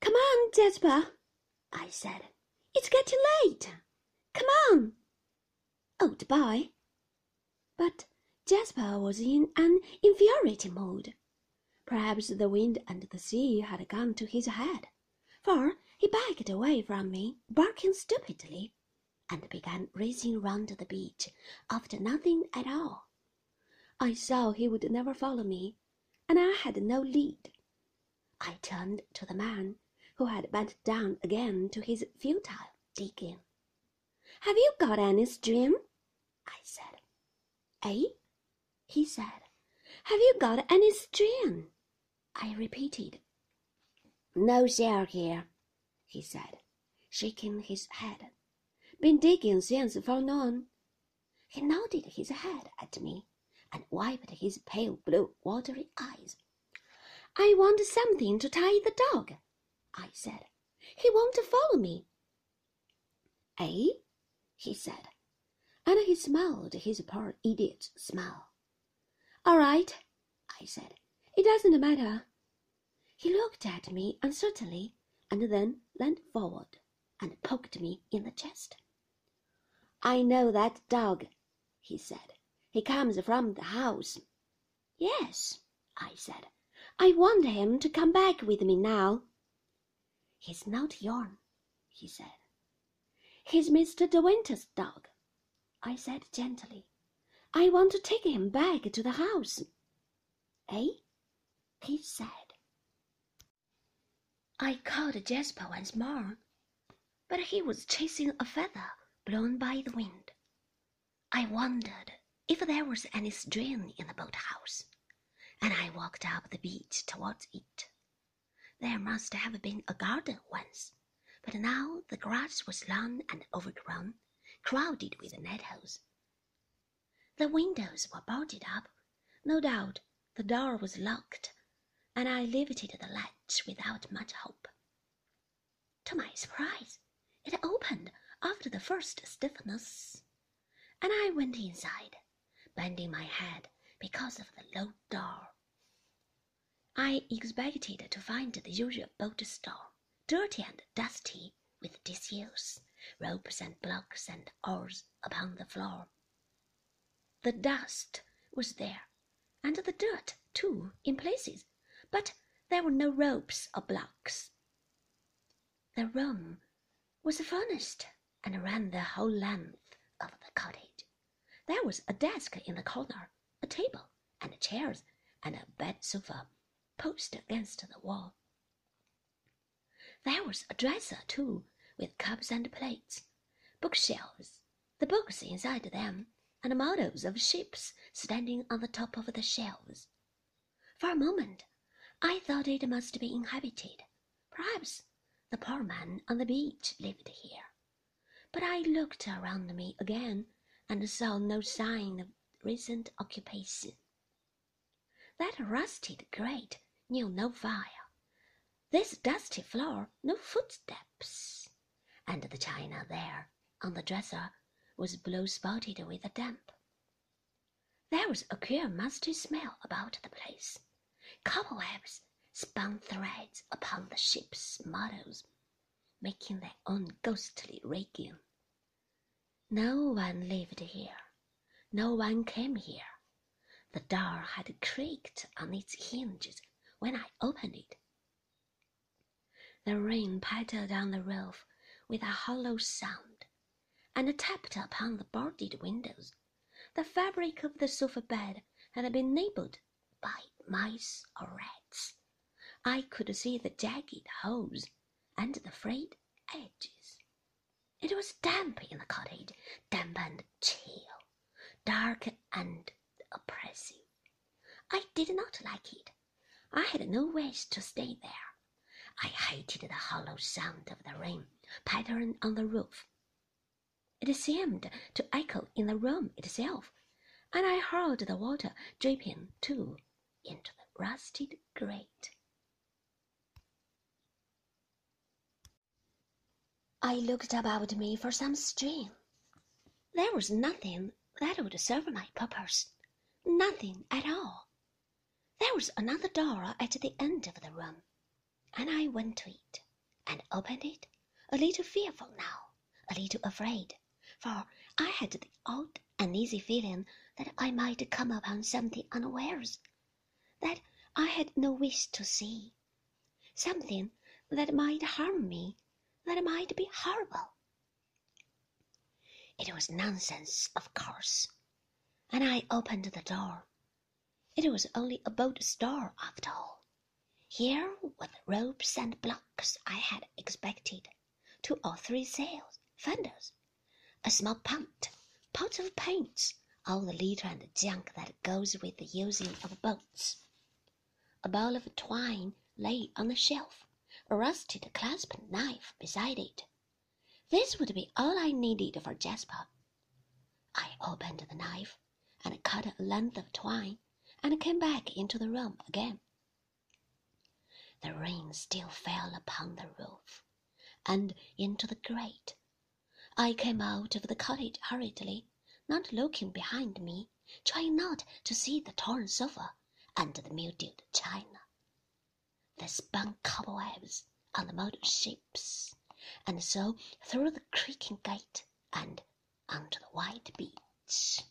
Come on, Jasper, I said. It's getting late. Come on. Oh, Old boy. But Jasper was in an infuriating mood. Perhaps the wind and the sea had gone to his head, for he backed away from me, barking stupidly, and began racing round the beach after nothing at all. I saw he would never follow me, and I had no lead. I turned to the man, who had bent down again to his futile digging. Have you got any string? I said. Eh? He said. Have you got any string? I repeated. No shell here, he said, shaking his head. Been digging since forenoon. He nodded his head at me and wiped his pale blue watery eyes. I want something to tie the dog, I said. He won't follow me. Eh? he said, and he smiled his poor idiot smile. All right, I said. It doesn't matter. He looked at me uncertainly and then leaned forward and poked me in the chest. I know that dog, he said. He comes from the house. Yes, I said. I want him to come back with me now. He's not yourn, he said. He's Mr. De Winter's dog, I said gently. I want to take him back to the house. Eh? he said. I called Jasper once more, but he was chasing a feather blown by the wind. I wondered if there was any string in the boathouse, and I walked up the beach towards it. There must have been a garden once, but now the grass was long and overgrown, crowded with nettles. The windows were boarded up. No doubt the door was locked, and I lifted the latch without much hope. To my surprise, it opened after the first stiffness, and I went inside, bending my head because of the low door. I expected to find the usual boat store, dirty and dusty, with disuse, ropes and blocks and oars upon the floor. The dust was there, and the dirt, too, in places, but there were no ropes or blocks. The room was furnished and ran the whole length of the cottage. There was a desk in the corner, a table and chairs, and a bed sofa posted against the wall. There was a dresser, too, with cups and plates, bookshelves, the books inside them, and models of ships standing on the top of the shelves. For a moment, I thought it must be inhabited. Perhaps the poor man on the beach lived here. But I looked around me again and saw no sign of recent occupation. That rusted grate knew no fire. This dusty floor no footsteps, and the china there on the dresser was blue spotted with a damp. There was a queer musty smell about the place. Cobwebs spun threads upon the ship's models, making their own ghostly raking. No one lived here. No one came here. The door had creaked on its hinges when I opened it. The rain pattered on the roof with a hollow sound and tapped upon the boarded windows. The fabric of the sofa bed had been nibbled by mice or rats. I could see the jagged holes and the frayed edges. It was damp in the cottage, damp and chill, dark and oppressive. I did not like it. I had no wish to stay there. I hated the hollow sound of the rain pattering on the roof it seemed to echo in the room itself, and I heard the water dripping, too, into the rusted grate. I looked about me for some string. There was nothing that would serve my purpose, nothing at all. There was another door at the end of the room, and I went to it. and opened it, a little fearful now, a little afraid, for I had the odd uneasy feeling that I might come upon something unawares, that I had no wish to see, something that might harm me, that might be horrible. It was nonsense, of course, and I opened the door. It was only a boat store after all. Here were the ropes and blocks I had expected, two or three sails, fenders, a small punt, pots of paints, all the litter and junk that goes with the using of boats. A ball of twine lay on the shelf, a rusted clasp knife beside it. This would be all I needed for Jasper. I opened the knife and cut a length of twine and came back into the room again. The rain still fell upon the roof and into the grate. I came out of the cottage hurriedly, not looking behind me, trying not to see the torn sofa and the mildewed china, the spun cobwebs on the motor ships, and so through the creaking gate and onto the white beach.